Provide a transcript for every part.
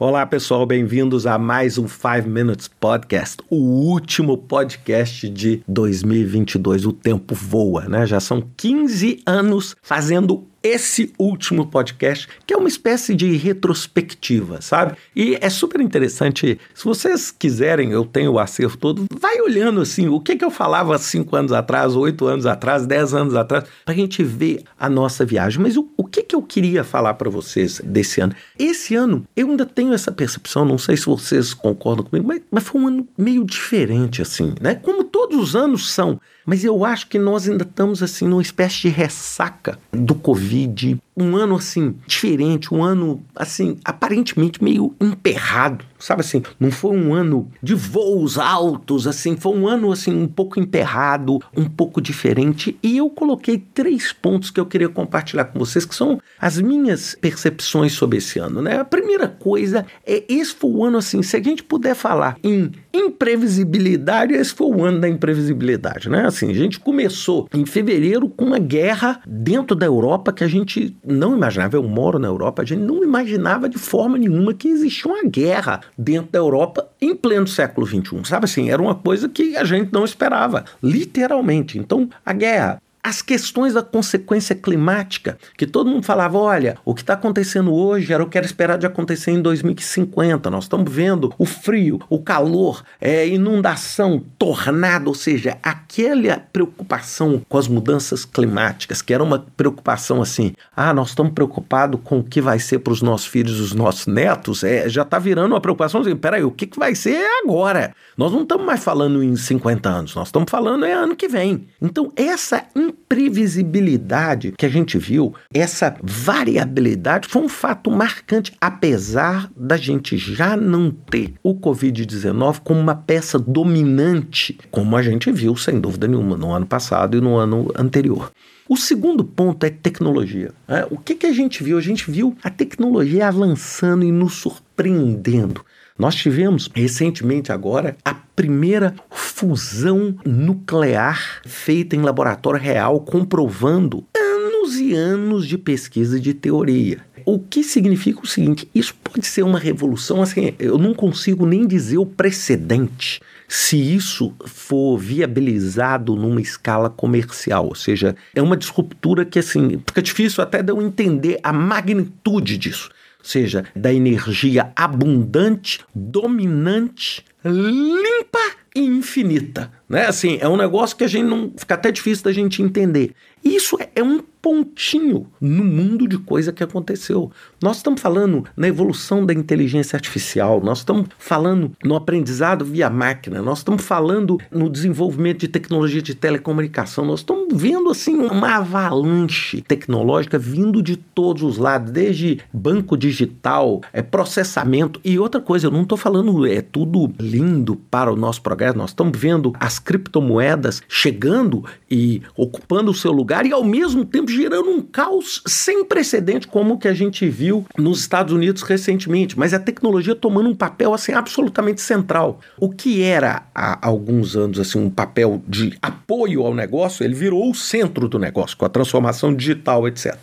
Olá, pessoal, bem-vindos a mais um 5 Minutes Podcast, o último podcast de 2022. O tempo voa, né? Já são 15 anos fazendo esse último podcast, que é uma espécie de retrospectiva, sabe? E é super interessante. Se vocês quiserem, eu tenho o acervo todo, vai olhando assim, o que, que eu falava cinco anos atrás, oito anos atrás, dez anos atrás, para a gente ver a nossa viagem. Mas o, o que, eu queria falar para vocês desse ano? Esse ano, eu ainda tenho essa percepção, não sei se vocês concordam comigo, mas, mas foi um ano meio diferente, assim, né? Como todos os anos são. Mas eu acho que nós ainda estamos assim numa espécie de ressaca do Covid um ano assim diferente, um ano assim aparentemente meio emperrado, sabe assim? Não foi um ano de voos altos, assim, foi um ano assim um pouco emperrado, um pouco diferente. E eu coloquei três pontos que eu queria compartilhar com vocês, que são as minhas percepções sobre esse ano, né? A primeira coisa é esse foi o ano assim, se a gente puder falar em imprevisibilidade, esse foi o ano da imprevisibilidade, né? Assim, a gente começou em fevereiro com uma guerra dentro da Europa que a gente não imaginava, eu moro na Europa, a gente não imaginava de forma nenhuma que existia uma guerra dentro da Europa em pleno século XXI. Sabe assim, era uma coisa que a gente não esperava, literalmente. Então, a guerra as questões da consequência climática, que todo mundo falava, olha, o que está acontecendo hoje era o que era esperado de acontecer em 2050. Nós estamos vendo o frio, o calor, é, inundação, tornado, ou seja, aquela preocupação com as mudanças climáticas, que era uma preocupação assim, ah, nós estamos preocupados com o que vai ser para os nossos filhos e os nossos netos, é, já está virando uma preocupação assim, peraí, o que, que vai ser agora? Nós não estamos mais falando em 50 anos, nós estamos falando é ano que vem. Então, essa imprevisibilidade que a gente viu, essa variabilidade, foi um fato marcante, apesar da gente já não ter o Covid-19 como uma peça dominante, como a gente viu, sem dúvida nenhuma, no ano passado e no ano anterior. O segundo ponto é tecnologia. É, o que, que a gente viu? A gente viu a tecnologia avançando e nos surpreendendo. Nós tivemos recentemente agora a primeira fusão nuclear feita em laboratório real, comprovando anos e anos de pesquisa e de teoria. O que significa o seguinte: isso pode ser uma revolução, assim, eu não consigo nem dizer o precedente se isso for viabilizado numa escala comercial, ou seja, é uma disruptura que assim, fica difícil até de eu entender a magnitude disso seja, da energia abundante, dominante, limpa infinita. Né? Assim, é um negócio que a gente não. fica até difícil da gente entender. Isso é, é um pontinho no mundo de coisa que aconteceu. Nós estamos falando na evolução da inteligência artificial, nós estamos falando no aprendizado via máquina, nós estamos falando no desenvolvimento de tecnologia de telecomunicação, nós estamos vendo assim uma avalanche tecnológica vindo de todos os lados, desde banco digital, é processamento e outra coisa, eu não estou falando é tudo lindo para o nosso progresso, nós estamos vendo as criptomoedas chegando e ocupando o seu lugar e ao mesmo tempo gerando um caos sem precedente, como o que a gente viu nos Estados Unidos recentemente, mas a tecnologia tomando um papel assim absolutamente central. O que era há alguns anos assim um papel de apoio ao negócio, ele virou o centro do negócio com a transformação digital, etc.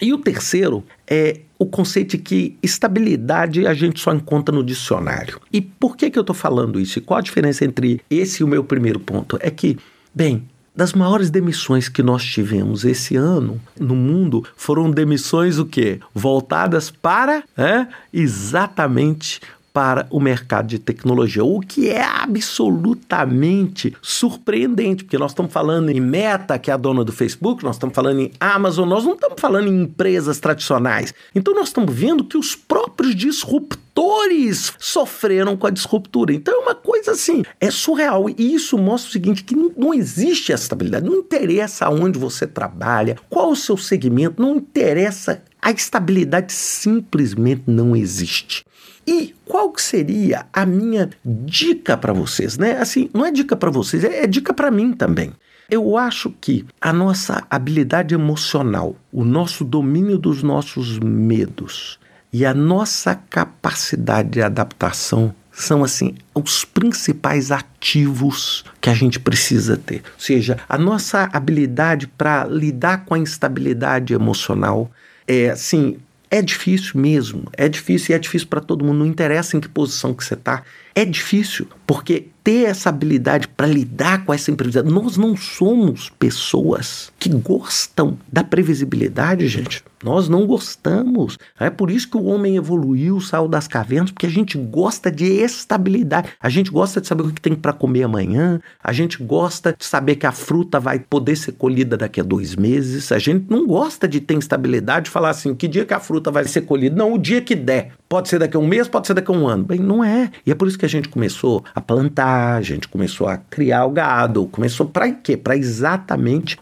E o terceiro é o conceito que estabilidade a gente só encontra no dicionário. E por que, que eu estou falando isso? E qual a diferença entre esse e o meu primeiro ponto? É que, bem, das maiores demissões que nós tivemos esse ano no mundo foram demissões o quê? Voltadas para é, exatamente para o mercado de tecnologia, o que é absolutamente surpreendente, porque nós estamos falando em Meta, que é a dona do Facebook, nós estamos falando em Amazon, nós não estamos falando em empresas tradicionais. Então nós estamos vendo que os próprios disruptores sofreram com a disruptura. Então é uma coisa assim, é surreal. E isso mostra o seguinte: que não existe essa estabilidade. Não interessa onde você trabalha, qual o seu segmento, não interessa. A estabilidade simplesmente não existe. E qual seria a minha dica para vocês, né? Assim, não é dica para vocês, é, é dica para mim também. Eu acho que a nossa habilidade emocional, o nosso domínio dos nossos medos e a nossa capacidade de adaptação são assim os principais ativos que a gente precisa ter. Ou seja, a nossa habilidade para lidar com a instabilidade emocional é assim É difícil mesmo, é difícil e é difícil para todo mundo, não interessa em que posição que você está. É difícil, porque ter essa habilidade para lidar com essa imprevisibilidade. Nós não somos pessoas que gostam da previsibilidade, gente. Nós não gostamos. É por isso que o homem evoluiu, saiu das cavernas, porque a gente gosta de estabilidade. A gente gosta de saber o que tem para comer amanhã. A gente gosta de saber que a fruta vai poder ser colhida daqui a dois meses. A gente não gosta de ter instabilidade, de falar assim, que dia que a fruta vai ser colhida. Não, o dia que der. Pode ser daqui a um mês, pode ser daqui a um ano. Bem, não é. E é por isso que a gente começou a plantar, a gente começou a criar o gado. Começou para quê? Para exatamente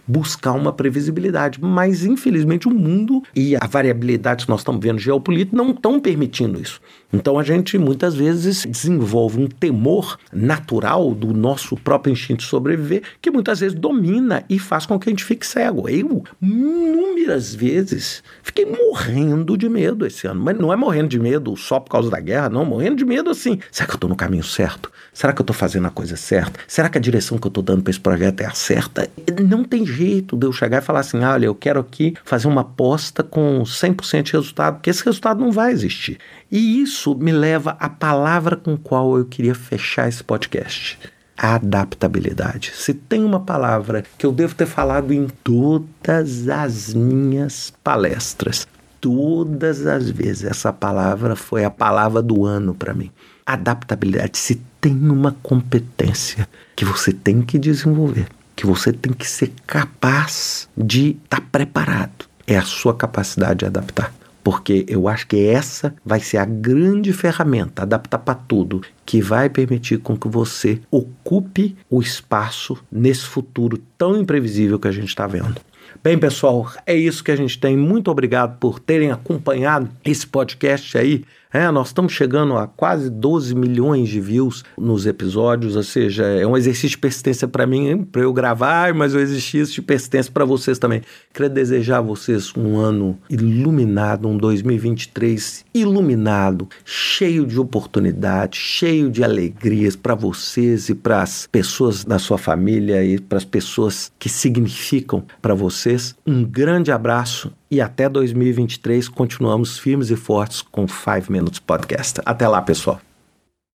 buscar uma previsibilidade. Mas, infelizmente, o mundo e a variabilidade que nós estamos vendo geopolítica não estão permitindo isso. Então a gente muitas vezes desenvolve um temor natural do nosso próprio instinto de sobreviver, que muitas vezes domina e faz com que a gente fique cego. Eu, inúmeras vezes, fiquei morrendo de medo esse ano. Mas não é morrendo de medo só por causa da guerra, não. Morrendo de medo assim. Será que eu estou no caminho certo? Será que eu estou fazendo a coisa certa? Será que a direção que eu estou dando para esse projeto é a certa? Não tem jeito de eu chegar e falar assim: olha, eu quero aqui fazer uma aposta com 100% de resultado, porque esse resultado não vai existir. E isso me leva à palavra com qual eu queria fechar esse podcast. Adaptabilidade. Se tem uma palavra que eu devo ter falado em todas as minhas palestras, todas as vezes, essa palavra foi a palavra do ano para mim. Adaptabilidade. Se tem uma competência que você tem que desenvolver, que você tem que ser capaz de estar tá preparado, é a sua capacidade de adaptar porque eu acho que essa vai ser a grande ferramenta, adaptar para tudo, que vai permitir com que você ocupe o espaço nesse futuro tão imprevisível que a gente está vendo. Bem, pessoal, é isso que a gente tem. Muito obrigado por terem acompanhado esse podcast aí. É, nós estamos chegando a quase 12 milhões de views nos episódios, ou seja, é um exercício de persistência para mim, para eu gravar, mas um exercício de persistência para vocês também. Queria desejar a vocês um ano iluminado, um 2023 iluminado, cheio de oportunidades, cheio de alegrias para vocês e para as pessoas da sua família e para as pessoas que significam para vocês. Um grande abraço e até 2023 continuamos firmes e fortes com 5 Minutes Podcast. Até lá, pessoal.